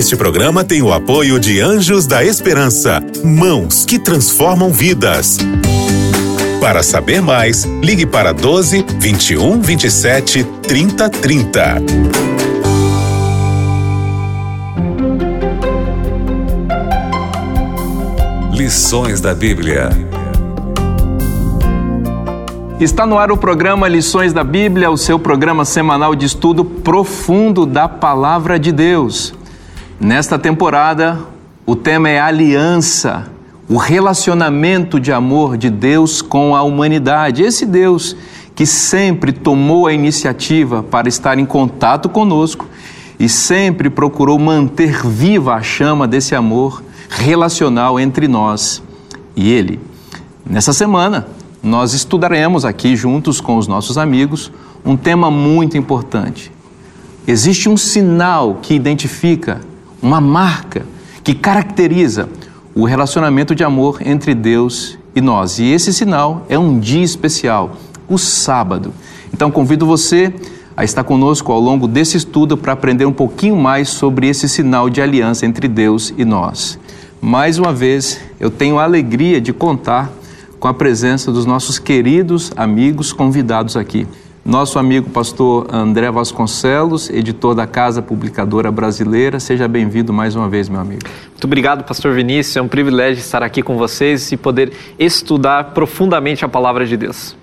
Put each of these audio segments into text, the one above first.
Este programa tem o apoio de Anjos da Esperança, mãos que transformam vidas. Para saber mais, ligue para 12 21 27 30 30. Lições da Bíblia. Está no ar o programa Lições da Bíblia, o seu programa semanal de estudo profundo da Palavra de Deus. Nesta temporada, o tema é aliança, o relacionamento de amor de Deus com a humanidade. Esse Deus que sempre tomou a iniciativa para estar em contato conosco e sempre procurou manter viva a chama desse amor relacional entre nós e Ele. Nessa semana, nós estudaremos aqui juntos com os nossos amigos um tema muito importante. Existe um sinal que identifica, uma marca que caracteriza o relacionamento de amor entre Deus e nós. E esse sinal é um dia especial, o sábado. Então convido você a estar conosco ao longo desse estudo para aprender um pouquinho mais sobre esse sinal de aliança entre Deus e nós. Mais uma vez, eu tenho a alegria de contar com a presença dos nossos queridos amigos convidados aqui. Nosso amigo pastor André Vasconcelos, editor da Casa Publicadora Brasileira. Seja bem-vindo mais uma vez, meu amigo. Muito obrigado, pastor Vinícius. É um privilégio estar aqui com vocês e poder estudar profundamente a palavra de Deus.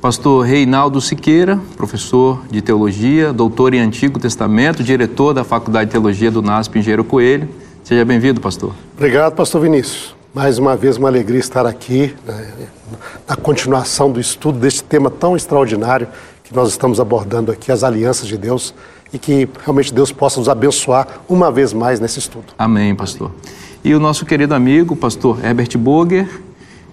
Pastor Reinaldo Siqueira, professor de teologia, doutor em Antigo Testamento, diretor da Faculdade de Teologia do NASP Engenheiro Coelho. Seja bem-vindo, pastor. Obrigado, pastor Vinícius. Mais uma vez, uma alegria estar aqui né, na continuação do estudo deste tema tão extraordinário que nós estamos abordando aqui, as alianças de Deus, e que realmente Deus possa nos abençoar uma vez mais nesse estudo. Amém, pastor. E o nosso querido amigo, pastor Herbert Boger,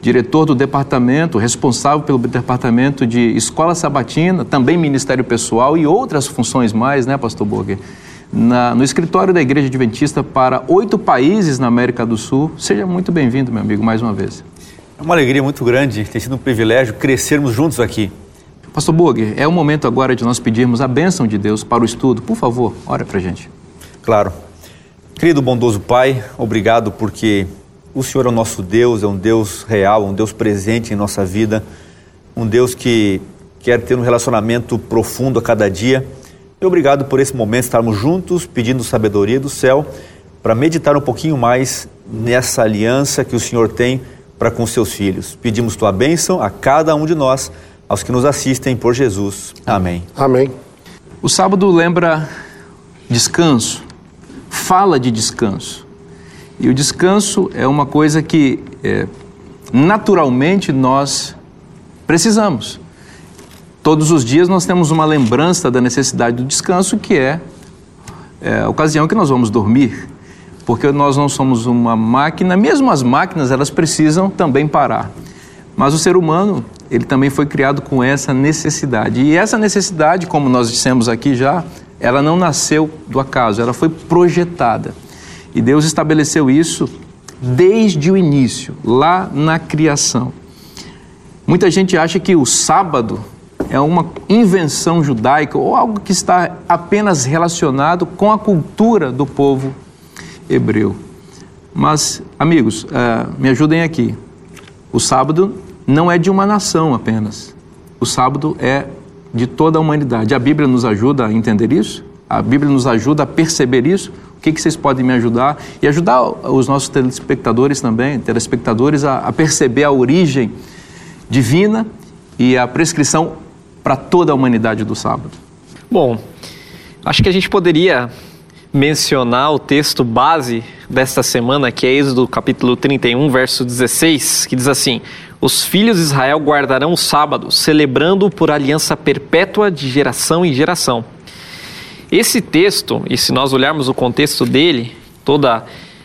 diretor do departamento, responsável pelo departamento de Escola Sabatina, também Ministério Pessoal e outras funções mais, né, pastor Boger? na, no escritório da Igreja Adventista para oito países na América do Sul. Seja muito bem-vindo, meu amigo, mais uma vez. É uma alegria muito grande, tem sido um privilégio crescermos juntos aqui. Pastor Burger, é o momento agora de nós pedirmos a bênção de Deus para o estudo. Por favor, ore para a gente. Claro. Querido bondoso Pai, obrigado porque o Senhor é o nosso Deus, é um Deus real, um Deus presente em nossa vida, um Deus que quer ter um relacionamento profundo a cada dia e obrigado por esse momento estarmos juntos, pedindo sabedoria do céu, para meditar um pouquinho mais nessa aliança que o Senhor tem para com seus filhos. Pedimos tua bênção a cada um de nós, aos que nos assistem por Jesus. Amém. Amém. O sábado lembra descanso, fala de descanso. E o descanso é uma coisa que é, naturalmente nós precisamos. Todos os dias nós temos uma lembrança da necessidade do descanso, que é, é a ocasião que nós vamos dormir, porque nós não somos uma máquina, mesmo as máquinas elas precisam também parar. Mas o ser humano, ele também foi criado com essa necessidade. E essa necessidade, como nós dissemos aqui já, ela não nasceu do acaso, ela foi projetada. E Deus estabeleceu isso desde o início, lá na criação. Muita gente acha que o sábado é uma invenção judaica ou algo que está apenas relacionado com a cultura do povo hebreu. Mas, amigos, uh, me ajudem aqui. O sábado não é de uma nação apenas. O sábado é de toda a humanidade. A Bíblia nos ajuda a entender isso? A Bíblia nos ajuda a perceber isso? O que, que vocês podem me ajudar? E ajudar os nossos telespectadores também, telespectadores, a, a perceber a origem divina e a prescrição para toda a humanidade do sábado? Bom, acho que a gente poderia mencionar o texto base desta semana, que é Êxodo capítulo 31, verso 16, que diz assim: Os filhos de Israel guardarão o sábado, celebrando por aliança perpétua de geração em geração. Esse texto, e se nós olharmos o contexto dele, toda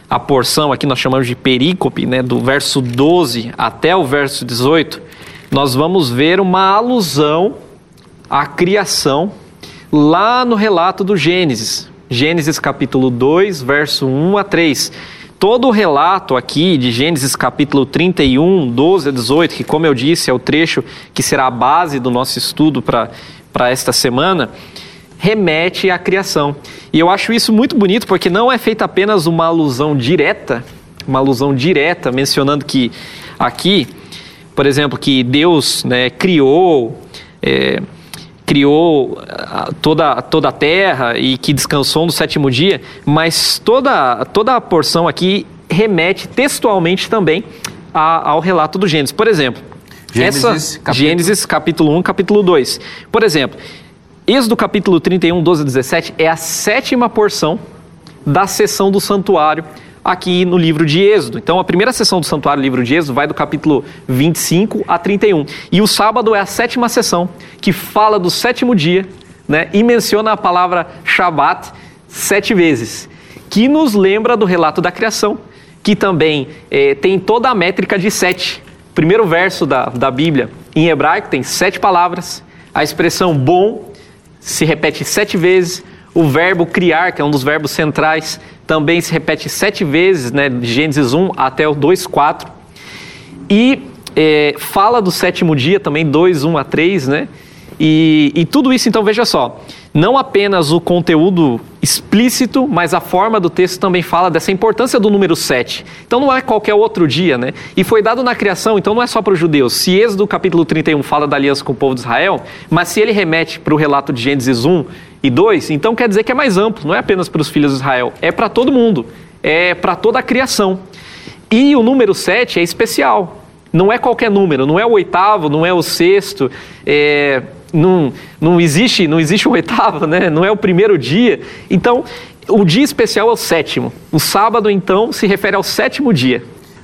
a porção aqui nós chamamos de perícope, né, do verso 12 até o verso 18, nós vamos ver uma alusão a criação lá no relato do Gênesis. Gênesis capítulo 2, verso 1 a 3. Todo o relato aqui de Gênesis capítulo 31, 12 a 18, que como eu disse é o trecho que será a base do nosso estudo para esta semana, remete à criação. E eu acho isso muito bonito porque não é feita apenas uma alusão direta, uma alusão direta mencionando que aqui, por exemplo, que Deus né, criou. É, criou ah, toda, toda a terra e que descansou no sétimo dia, mas toda, toda a porção aqui remete textualmente também a, ao relato do Gênesis. Por exemplo, Gênesis, essa, capítulo- Gênesis capítulo 1, capítulo 2. Por exemplo, Êxodo capítulo 31, 12 a 17 é a sétima porção da sessão do santuário aqui no livro de Êxodo. Então, a primeira sessão do santuário, livro de Êxodo, vai do capítulo 25 a 31. E o sábado é a sétima sessão, que fala do sétimo dia, né, e menciona a palavra Shabat sete vezes, que nos lembra do relato da criação, que também eh, tem toda a métrica de sete. Primeiro verso da, da Bíblia, em hebraico, tem sete palavras. A expressão bom se repete sete vezes. O verbo criar, que é um dos verbos centrais, também se repete sete vezes, né, de Gênesis 1 até o 2, 4. E é, fala do sétimo dia também, 2, 1 a 3, né? E, e tudo isso, então, veja só, não apenas o conteúdo explícito, mas a forma do texto também fala dessa importância do número 7. Então não é qualquer outro dia, né? E foi dado na criação, então não é só para os judeus. Se Êxodo capítulo 31 fala da aliança com o povo de Israel, mas se ele remete para o relato de Gênesis 1 e 2, então quer dizer que é mais amplo, não é apenas para os filhos de Israel, é para todo mundo, é para toda a criação. E o número 7 é especial. Não é qualquer número, não é o oitavo, não é o sexto, é, não, não, existe, não existe o oitavo, né? não é o primeiro dia. Então, o dia especial é o sétimo. O sábado, então, se refere ao sétimo dia.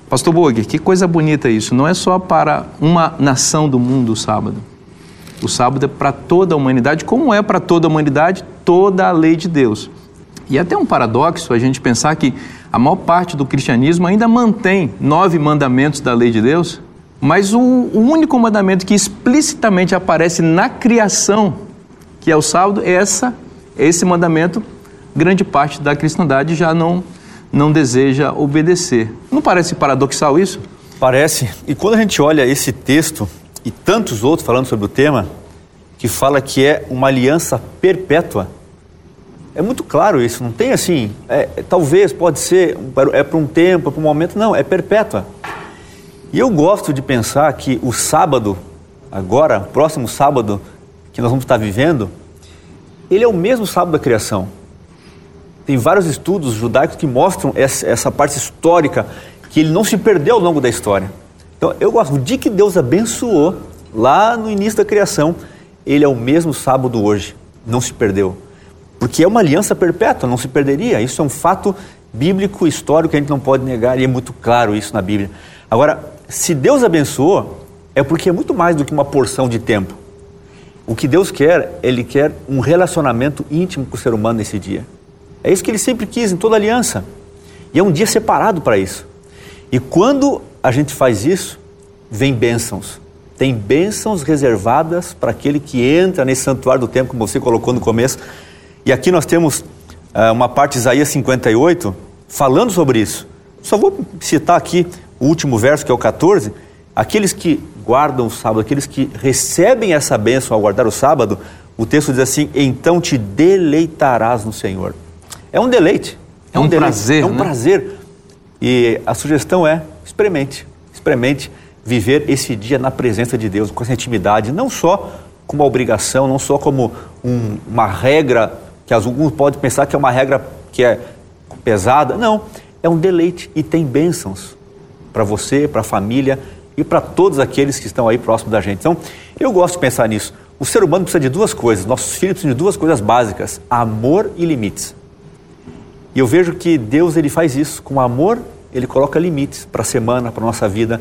Pastor Burger, que coisa bonita isso. Não é só para uma nação do mundo o sábado. O sábado é para toda a humanidade, como é para toda a humanidade toda a lei de Deus. E é até um paradoxo a gente pensar que a maior parte do cristianismo ainda mantém nove mandamentos da lei de Deus, mas o, o único mandamento que explicitamente aparece na criação, que é o sábado, é essa, esse mandamento, grande parte da cristandade já não, não deseja obedecer. Não parece paradoxal isso? Parece. E quando a gente olha esse texto e tantos outros falando sobre o tema, que fala que é uma aliança perpétua, é muito claro isso, não tem assim, é, é, talvez, pode ser, é para um tempo, é para um momento, não, é perpétua. E eu gosto de pensar que o sábado, agora, próximo sábado que nós vamos estar vivendo, ele é o mesmo sábado da criação. Tem vários estudos judaicos que mostram essa, essa parte histórica, que ele não se perdeu ao longo da história. Então, eu gosto, o dia que Deus abençoou, lá no início da criação, ele é o mesmo sábado hoje, não se perdeu. Porque é uma aliança perpétua, não se perderia. Isso é um fato bíblico, histórico, que a gente não pode negar, e é muito claro isso na Bíblia. Agora, se Deus abençoou, é porque é muito mais do que uma porção de tempo. O que Deus quer, Ele quer um relacionamento íntimo com o ser humano nesse dia. É isso que Ele sempre quis em toda aliança. E é um dia separado para isso. E quando a gente faz isso, vem bênçãos. Tem bênçãos reservadas para aquele que entra nesse santuário do tempo, como você colocou no começo. E aqui nós temos uh, uma parte de Isaías 58 falando sobre isso. Só vou citar aqui o último verso, que é o 14. Aqueles que guardam o sábado, aqueles que recebem essa bênção ao guardar o sábado, o texto diz assim: então te deleitarás no Senhor. É um deleite. É um deleite, prazer, É um né? prazer. E a sugestão é: experimente, experimente viver esse dia na presença de Deus, com essa intimidade, não só como uma obrigação, não só como um- uma regra, que alguns podem pensar que é uma regra que é pesada. Não, é um deleite e tem bênçãos para você, para a família e para todos aqueles que estão aí próximos da gente. Então, eu gosto de pensar nisso. O ser humano precisa de duas coisas, nossos filhos precisam de duas coisas básicas: amor e limites. E eu vejo que Deus ele faz isso com amor, ele coloca limites para a semana, para a nossa vida.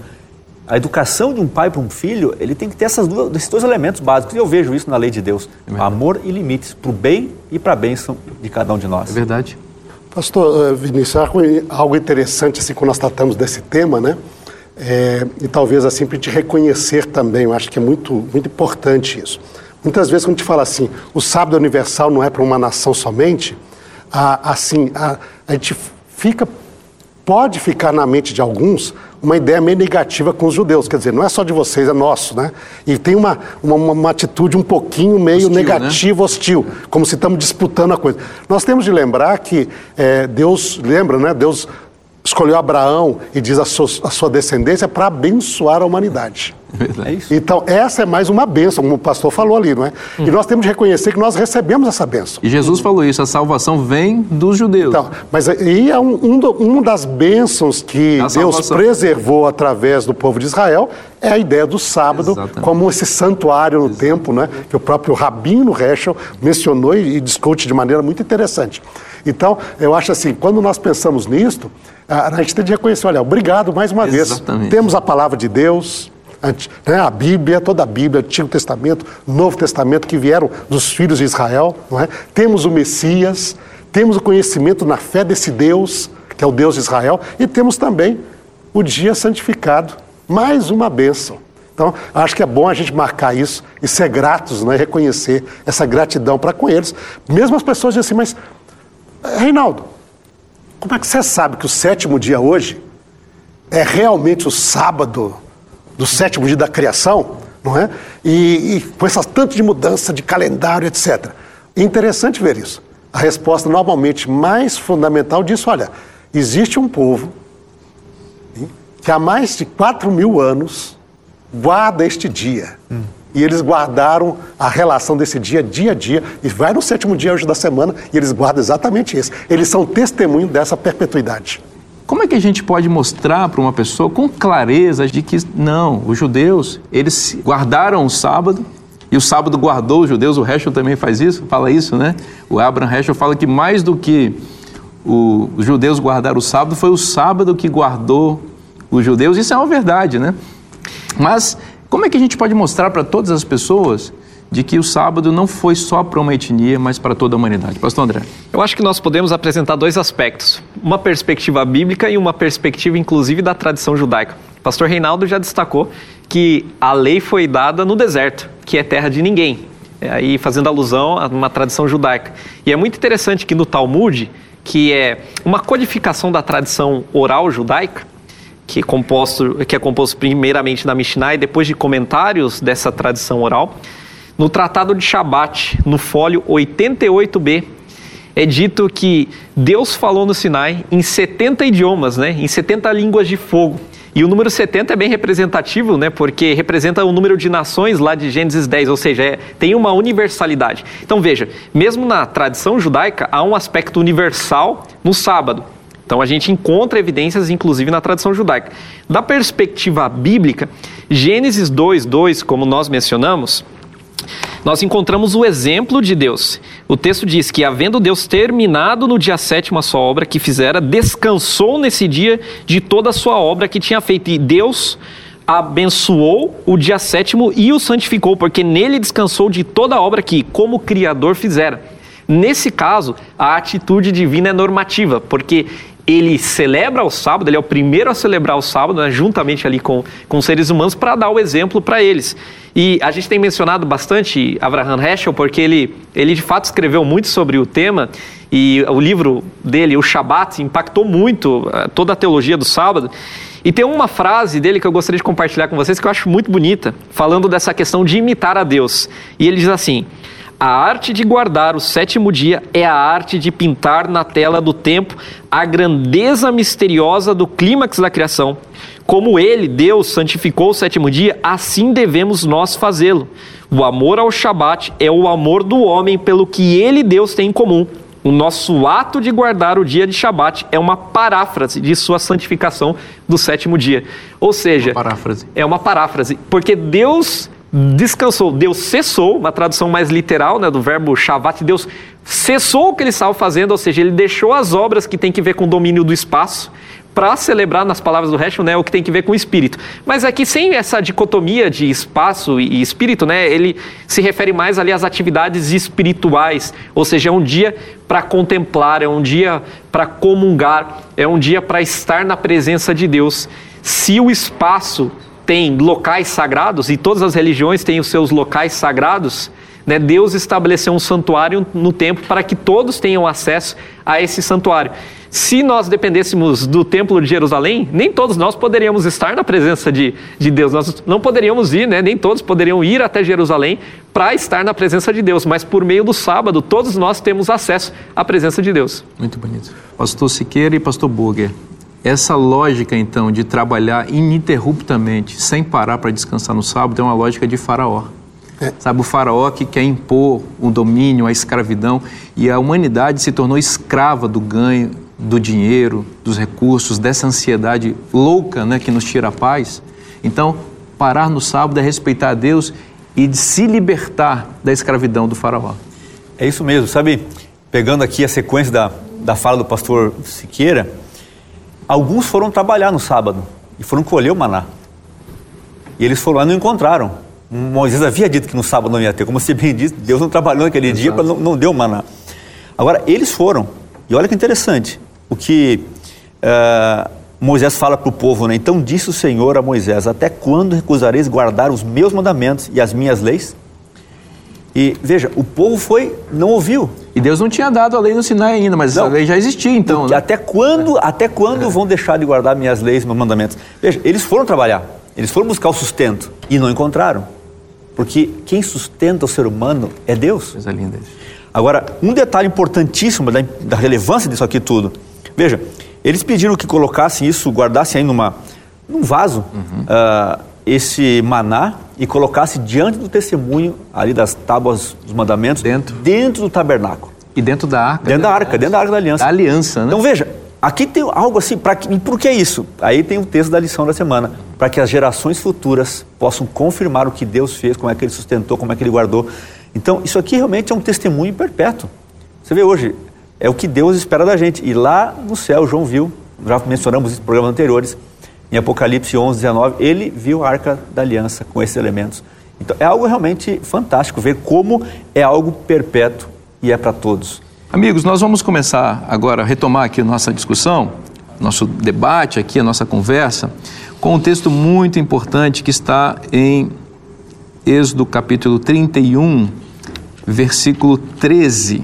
A educação de um pai para um filho, ele tem que ter essas duas, esses dois elementos básicos. E eu vejo isso na lei de Deus: amor e limites para o bem e para a bênção de cada um de nós. É verdade? Pastor eh, Vinícius, algo- algo interessante assim quando nós tratamos desse tema, né? É, e talvez assim para te reconhecer também, eu acho que é muito, muito importante isso. Muitas vezes quando a gente fala assim, o sábado universal não é para uma nação somente, a, assim, a, a gente fica, pode ficar na mente de alguns uma ideia meio negativa com os judeus. Quer dizer, não é só de vocês, é nosso, né? E tem uma, uma, uma atitude um pouquinho meio Hostil, né? negativa, hostil, como se estamos disputando a coisa. Nós temos de lembrar que é, Deus, lembra, né? Deus escolheu Abraão e diz a sua, a sua descendência para abençoar a humanidade. É isso. Então, essa é mais uma bênção, como o pastor falou ali, não é? E nós temos de reconhecer que nós recebemos essa bênção. E Jesus falou isso, a salvação vem dos judeus. Então, mas aí é um, um do- uma das bênçãos que A Deus salvação. preservou através do povo de Israel é a ideia do sábado Exatamente. como esse santuário no templo, né? Que o próprio Rabino Heschel mencionou e, e discute de maneira muito interessante. Então, eu acho assim, quando nós pensamos nisto, a, gente tem de reconhecer, olha, obrigado mais uma vez. Exatamente. Temos a palavra de Deus, né, a Bíblia, toda a Bíblia, Antigo Testamento, Novo Testamento, que vieram dos filhos de Israel. É? Temos o Messias, temos o conhecimento na fé desse Deus, que é o Deus de Israel, e temos também o dia santificado, mais uma bênção. Então, acho que é bom a gente marcar isso e ser gratos, né? reconhecer essa gratidão para com eles. Mesmo as pessoas dizem assim, mas, Reinaldo, como é que você sabe que o sétimo dia hoje é realmente o sábado do sétimo dia da criação, não é? E, e com essas tanto de mudança de calendário, etc. Interessante ver isso. A resposta normalmente mais fundamental diz: olha, existe um povo que há mais de 4 mil anos guarda este dia. E eles guardaram a relação desse dia dia a dia, e vai no sétimo dia hoje da semana, e eles guardam exatamente isso. Eles são testemunho dessa perpetuidade. Como é que a gente pode mostrar para uma pessoa com clareza de que não, os judeus, eles guardaram o sábado e o sábado guardou os judeus, o Heschel também faz isso, fala isso, né? O Abraham Heschel fala que mais do que o- os judeus guardaram o sábado, foi o sábado que guardou os judeus. Isso é uma verdade, né? Mas como é que a gente pode mostrar para todas as pessoas de que o sábado não foi só para uma etnia, mas para toda a humanidade? Pastor André. Eu acho que nós podemos apresentar dois aspectos: uma perspectiva bíblica e uma perspectiva, inclusive, da tradição judaica. Pastor Reinaldo já destacou que a lei foi dada no deserto, que é terra de ninguém. É aí fazendo alusão a uma tradição judaica. E é muito interessante que no Talmud, que é uma codificação da tradição oral judaica, que é composto, que é composto primeiramente da Mishnah e depois de comentários dessa tradição oral. No Tratado de Shabat, no fólio 88b, é dito que Deus falou no Sinai em 70 idiomas, né? em 70 línguas de fogo. E o número 70 é bem representativo, né? porque representa o número de nações lá de Gênesis 10, ou seja, é- tem uma universalidade. Então veja, mesmo na tradição judaica, há um aspecto universal no sábado. Então a gente encontra evidências, inclusive, na tradição judaica. Da perspectiva bíblica, Gênesis 2, 2, como nós mencionamos, nós encontramos o exemplo de Deus. O texto diz que, havendo Deus terminado no dia sétimo a sua obra que fizera, descansou nesse dia de toda a sua obra que tinha feito. E Deus abençoou o dia sétimo e o santificou, porque nele descansou de toda a obra que, como Criador, fizera. Nesse caso, a atitude divina é normativa, porque ele celebra o sábado, ele é o primeiro a celebrar o sábado, né, juntamente ali com, com seres humanos, para dar o exemplo para eles. E a gente tem mencionado bastante Abraham Heschel, porque ele, ele de fato escreveu muito sobre o tema, e o livro dele, o Shabat, impactou muito eh, toda a teologia do sábado. E tem uma frase dele que eu gostaria de compartilhar com vocês que eu acho muito bonita, falando dessa questão de imitar a Deus. E ele diz assim: a arte de guardar o sétimo dia é a arte de pintar na tela do tempo a grandeza misteriosa do clímax da criação. Como ele, Deus, santificou o sétimo dia, assim devemos nós fazê-lo. O amor ao Shabat é o amor do homem pelo que ele, Deus, tem em comum. O nosso ato de guardar o dia de Shabat é uma paráfrase de sua santificação do sétimo dia. Ou seja, paráfrase. é uma paráfrase, porque Deus descansou, Deus cessou, uma tradução mais literal né, do verbo Shavat, Deus cessou o que ele estava fazendo, ou seja, ele deixou as obras que tem que ver com o domínio do espaço para celebrar, nas palavras do Heschel, né, o que tem que ver com o espírito. Mas aqui, sem essa dicotomia de espaço e espírito, né, ele se refere mais ali às atividades espirituais, ou seja, é um dia para contemplar, é um dia para comungar, é um dia para estar na presença de Deus. Se o espaço tem locais sagrados, e todas as religiões têm os seus locais sagrados, né, Deus estabeleceu um santuário no templo para que todos tenham acesso a esse santuário. se nós dependêssemos do templo de Jerusalém, nem todos nós poderíamos estar na presença de, de Deus. Nós não poderíamos ir, né? nem todos poderiam ir até Jerusalém para estar na presença de Deus. Mas por meio do sábado, todos nós temos acesso à presença de Deus. Muito bonito. Pastor Siqueira e Pastor Burger, essa lógica então de trabalhar ininterruptamente, sem parar para descansar no sábado, é uma lógica de Faraó. É. Sabe, o faraó que quer impor o domínio, a escravidão, e a humanidade se tornou escrava do ganho, do dinheiro, dos recursos, dessa ansiedade louca né, que nos tira a paz. Então, parar no sábado é respeitar a Deus e de se libertar da escravidão do faraó. É isso mesmo, sabe? Pegando aqui a sequência da, da fala do pastor Siqueira, alguns foram trabalhar no sábado e foram colher o maná. E eles foram lá e não encontraram. Moisés havia dito que no sábado não ia ter, como você bem disse, Deus não trabalhou naquele Exato. dia, não, não deu maná. Agora, eles foram, e olha que interessante, o que uh, Moisés fala para o povo, né? Então disse o Senhor a Moisés: Até quando recusareis guardar os meus mandamentos e as minhas leis? E veja, o povo foi, não ouviu. E Deus não tinha dado a lei no Sinai ainda, mas não, a lei já existia então. Né? Até quando, até quando é. vão deixar de guardar minhas leis meus mandamentos? Veja, eles foram trabalhar, eles foram buscar o sustento e não encontraram. Porque quem sustenta o ser humano é Deus. Coisa linda. Agora, um detalhe importantíssimo da, da relevância disso aqui tudo. Veja, eles pediram que colocassem isso, guardassem aí numa, num vaso uhum. uh, esse maná e colocasse diante do testemunho ali das tábuas dos mandamentos dentro, dentro do tabernáculo. E dentro da arca. Dentro da arca, dentro da arca da aliança. Da aliança, né? Então veja, aqui tem algo assim, pra, por que isso? Aí tem o texto da lição da semana para que as gerações futuras possam confirmar o que Deus fez, como é que Ele sustentou, como é que Ele guardou. Então, isso aqui realmente é um testemunho perpétuo. Você vê hoje, é o que Deus espera da gente. E lá no céu, João viu, já mencionamos isso em programas anteriores, em Apocalipse 11, 19, ele viu a arca da aliança com esses elementos. Então, é algo realmente fantástico ver como é algo perpétuo e é para todos. Amigos, nós vamos começar agora a retomar aqui nossa discussão, nosso debate aqui, a nossa conversa com um texto muito importante que está em Êxodo capítulo 31, versículo 13,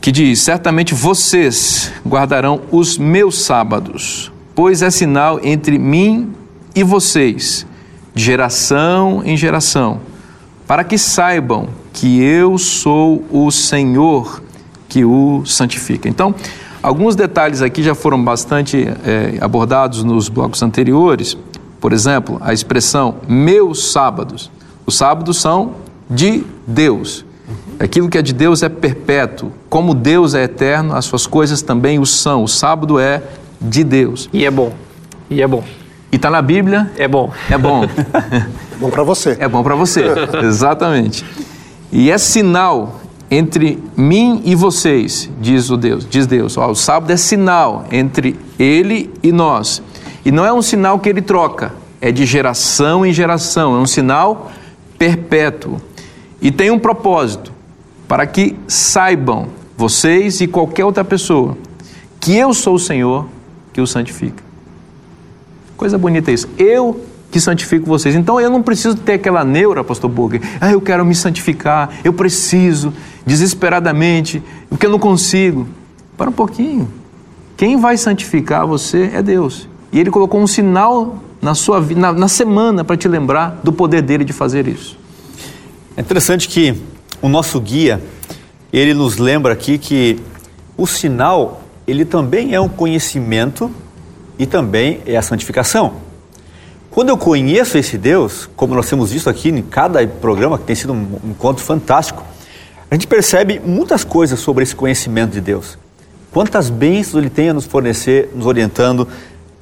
que diz: Certamente vocês guardarão os meus sábados, pois é sinal entre mim e vocês, de geração em geração, para que saibam que eu sou o Senhor que o santifica. Então, Alguns detalhes aqui já foram bastante é, abordados nos blocos anteriores. Por exemplo, a expressão meus sábados. Os sábados são de Deus. Aquilo que é de Deus é perpétuo. Como Deus é eterno, as suas coisas também o são. O sábado é de Deus. E é bom. E é bom. E está na Bíblia? É bom. É bom. é bom para você. É bom para você. Exatamente. E é sinal entre mim e vocês, diz o Deus, diz Deus. Ó, o sábado é sinal entre ele e nós. E não é um sinal que ele troca, é de geração em geração, é um sinal perpétuo. E tem um propósito, para que saibam, vocês e qualquer outra pessoa, que eu sou o Senhor que o santifica. Coisa bonita isso. Eu que santifico vocês. Então eu não preciso ter aquela neura, pastor Burger. Ah, eu quero me santificar, eu preciso, desesperadamente, porque eu não consigo. Para um pouquinho. Quem vai santificar você é Deus. E Ele colocou um sinal na sua na, na semana para te lembrar do poder dele de fazer isso. É interessante que o nosso guia ele nos lembra aqui que o sinal ele também é um conhecimento e também é a santificação. Quando eu conheço esse Deus, como nós temos visto aqui em cada programa, que tem sido um encontro fantástico, a gente percebe muitas coisas sobre esse conhecimento de Deus. Quantas bênçãos Ele tem a nos fornecer, nos orientando.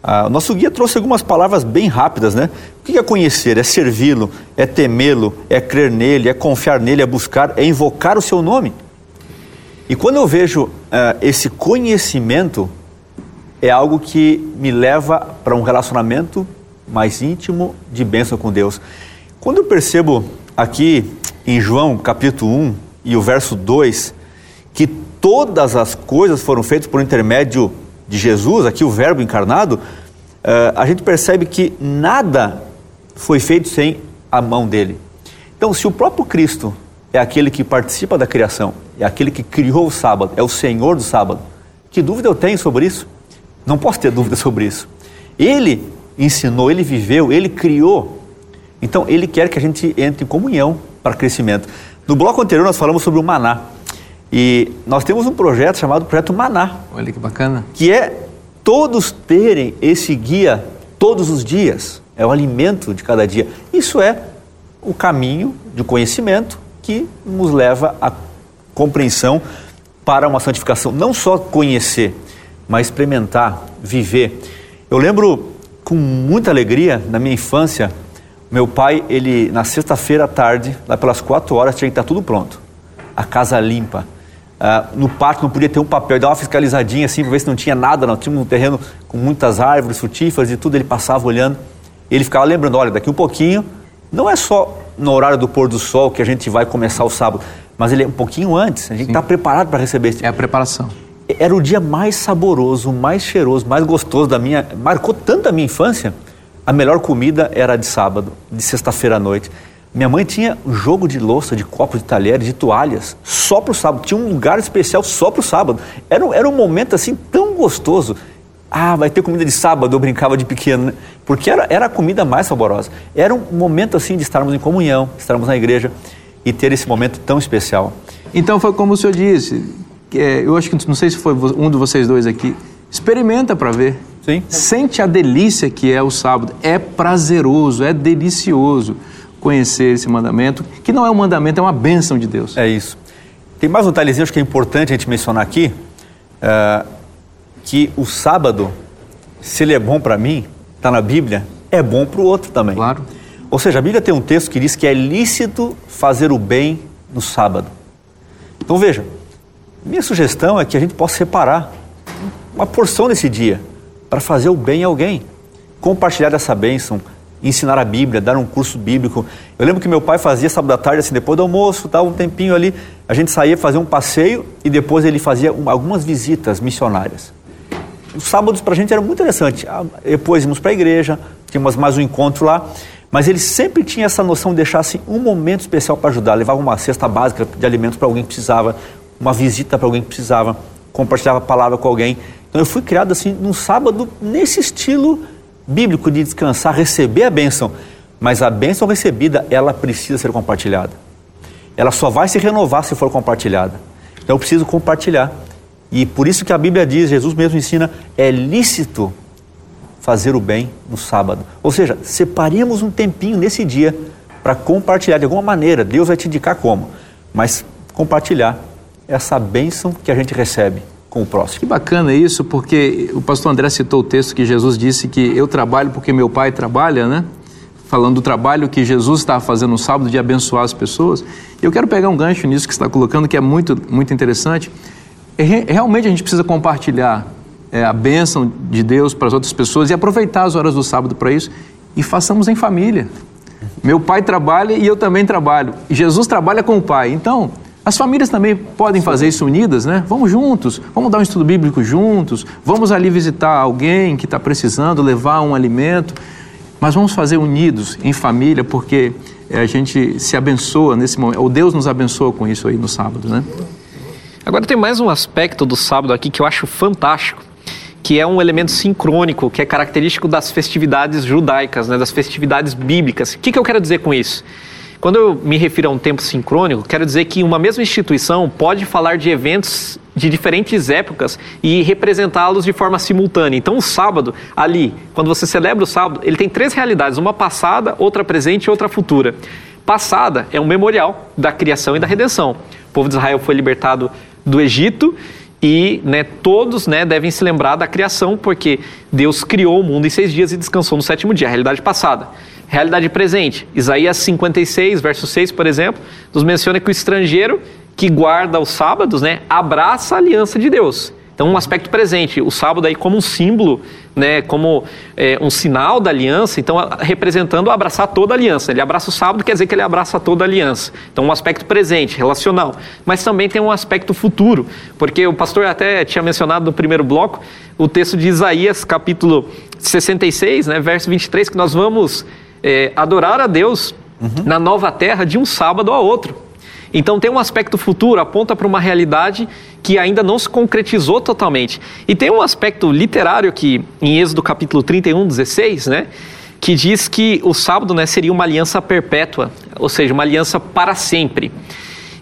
Ah, nosso guia trouxe algumas palavras bem rápidas, né? O que é conhecer? É servi-lo, é temê-lo, é crer nele, é confiar nele, é buscar, é invocar o seu nome. E quando eu vejo ah, esse conhecimento, é algo que me leva para um relacionamento mais íntimo de bênção com Deus. Quando eu percebo aqui em João capítulo 1 e o verso 2 que todas as coisas foram feitas por intermédio de Jesus, aqui o Verbo encarnado, uh, a gente percebe que nada foi feito sem a mão dele. Então, se o próprio Cristo é aquele que participa da criação, é aquele que criou o sábado, é o Senhor do sábado, Que dúvida eu tenho sobre isso? Não posso ter dúvida sobre isso. Ele ensinou, ele viveu, ele criou. Então, ele quer que a gente entre em comunhão para crescimento. No bloco anterior, nós falamos sobre o maná. E nós temos um projeto chamado Projeto Maná, Olha que bacana. que é todos terem esse guia todos os dias. É o alimento de cada dia. Isso é o caminho de conhecimento que nos leva à compreensão para uma santificação. Não só conhecer, mas experimentar, viver. Eu lembro com muita alegria, na minha infância, meu pai, ele na sexta-feira à tarde, lá pelas quatro horas, tinha que estar tudo pronto. A casa limpa. Ah, no pátio não podia ter um papel, dava uma fiscalizadinha assim para ver se não tinha nada, não. Tinha um terreno com muitas árvores frutíferas e tudo, ele passava olhando. Ele ficava lembrando: olha, daqui um pouquinho, não é só no horário do pôr do sol que a gente vai começar o sábado, mas ele é um pouquinho antes, a gente está preparado para receber esse É a preparação. era o dia mais saboroso, mais cheiroso, mais gostoso da minha. Marcou tanto a minha infância. A melhor comida era de sábado, de sexta-feira à noite. Minha mãe tinha um jogo de louça, de copos, de talheres, de toalhas, só para o sábado. Tinha um lugar especial só para o sábado. Era, um- era um momento assim tão gostoso. Ah, vai ter comida de sábado, eu brincava de pequeno, né? Porque era, era a comida mais saborosa. Era um momento assim de estarmos em comunhão, estarmos na igreja e ter esse momento tão especial. Então foi como o senhor disse. é, eu acho que não sei se foi um de vocês dois aqui. Experimenta para ver. Sim. Sente a delícia que é o sábado. É prazeroso, é delicioso conhecer esse mandamento, que não é um mandamento, é uma bênção de Deus. É isso. Tem mais um detalhezinho acho que é importante a gente mencionar aqui, é, que o sábado, se ele é bom para mim, está na Bíblia, é bom para o outro também. Claro. Ou seja, a Bíblia tem um texto que diz que é lícito fazer o bem no sábado. Então veja, minha sugestão é que a gente possa separar uma porção desse dia para fazer o bem a alguém, compartilhar dessa bênção, ensinar a Bíblia, dar um curso bíblico. Eu lembro que meu pai fazia sábado à tarde, assim, depois do almoço, dava um tempinho ali, a gente saía fazer um passeio e depois ele fazia um- algumas visitas missionárias. Os sábados para a gente era muito interessante. Ah, Depois íamos para a igreja, tínhamos mais um encontro lá. Mas ele sempre tinha essa noção de deixar assim, um momento especial para ajudar. Levava uma cesta básica de alimentos para alguém que precisava, uma visita para alguém que precisava, compartilhava a palavra com alguém. Então eu fui criado assim, num sábado, nesse estilo bíblico de descansar, receber a bênção. Mas a bênção recebida, ela precisa ser compartilhada. Ela só vai se renovar se for compartilhada. Então eu preciso compartilhar. E por isso que a Bíblia diz, Jesus mesmo ensina, é lícito fazer o bem no sábado. Ou seja, separemos um tempinho nesse dia para compartilhar de alguma maneira. Deus vai te indicar como, mas compartilhar essa bênção que a gente recebe com o Que próximo. bacana isso, porque o pastor André citou o texto que Jesus disse que eu trabalho porque meu pai trabalha, né? Falando do trabalho que Jesus estava fazendo no sábado de abençoar as pessoas. Eu quero pegar um gancho nisso que você está colocando, que é muito, muito interessante. É, re- Realmente a gente precisa compartilhar é, a bênção de Deus para as outras pessoas e aproveitar as horas do sábado para isso e façamos em família. Meu pai trabalha e eu também trabalho. Jesus trabalha com o pai. Então, as famílias também podem fazer isso unidas, né? Vamos juntos, vamos dar um estudo bíblico juntos, vamos ali visitar alguém que está precisando, levar um alimento. Mas vamos fazer unidos, em família, porque eh, a gente se abençoa nesse momento, ou Deus nos abençoa com isso aí no sábado, né? Agora tem mais um aspecto do sábado aqui que eu acho fantástico, que é um elemento sincrônico, que é característico das festividades judaicas, né, das festividades bíblicas. O que, que eu quero dizer com isso? Quando eu me refiro a um tempo sincrônico, quero dizer que uma mesma instituição pode falar de eventos de diferentes épocas e representá-los de forma simultânea. Então, o sábado, ali, quando você celebra o sábado, ele tem três realidades: uma passada, outra presente e outra futura. Passada é um memorial da criação e da redenção. O povo de Israel foi libertado do Egito e né, todos né, devem se lembrar da criação, porque Deus criou o mundo em seis dias e descansou no sétimo dia, a realidade passada. Realidade presente, Isaías 56, verso 6, por exemplo, nos menciona que o estrangeiro que guarda os sábados né, abraça a aliança de Deus. Então, um aspecto presente, o sábado aí como um símbolo, né, como é, um sinal da aliança, então representando abraçar toda a aliança. Ele abraça o sábado, quer dizer que ele abraça toda a aliança. Então, um aspecto presente, relacional. Mas também tem um aspecto futuro, porque o pastor até tinha mencionado no primeiro bloco o texto de Isaías, capítulo 66, né, verso 23, que nós vamos é, adorar a Deus na nova terra de um sábado a outro. Então tem um aspecto futuro, aponta para uma realidade que ainda não se concretizou totalmente. E tem um aspecto literário que, em Êxodo capítulo 31, 16, né? Que diz que o sábado né, seria uma aliança perpétua, ou seja, uma aliança para sempre.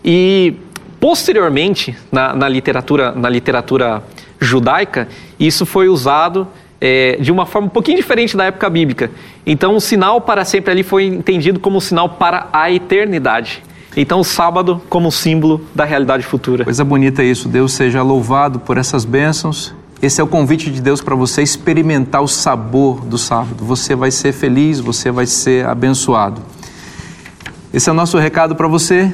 E posteriormente, na, na literatura, na literatura judaica, isso foi usado é, de uma forma um pouquinho diferente da época bíblica. Então, o sinal para sempre ali foi entendido como um sinal para a eternidade. Então, o sábado como símbolo da realidade futura. Coisa bonita isso. Deus seja louvado por essas bênçãos. Esse é o convite de Deus para você experimentar o sabor do sábado. Você vai ser feliz, você vai ser abençoado. Esse é o nosso recado para você.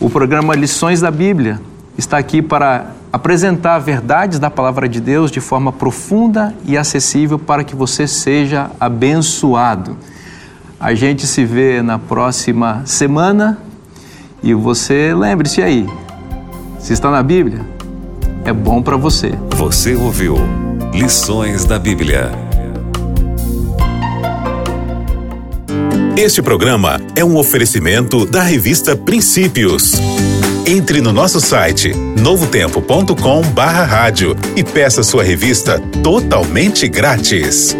O programa Lições da Bíblia está aqui para apresentar verdades da palavra de Deus de forma profunda e acessível para que você seja abençoado. A gente se vê na próxima semana e você lembre-se aí, se está na Bíblia, é bom para você. Você ouviu Lições da Bíblia. Este programa é um oferecimento da revista Princípios. Entre no nosso site novotempo.com/rádio e peça sua revista totalmente grátis.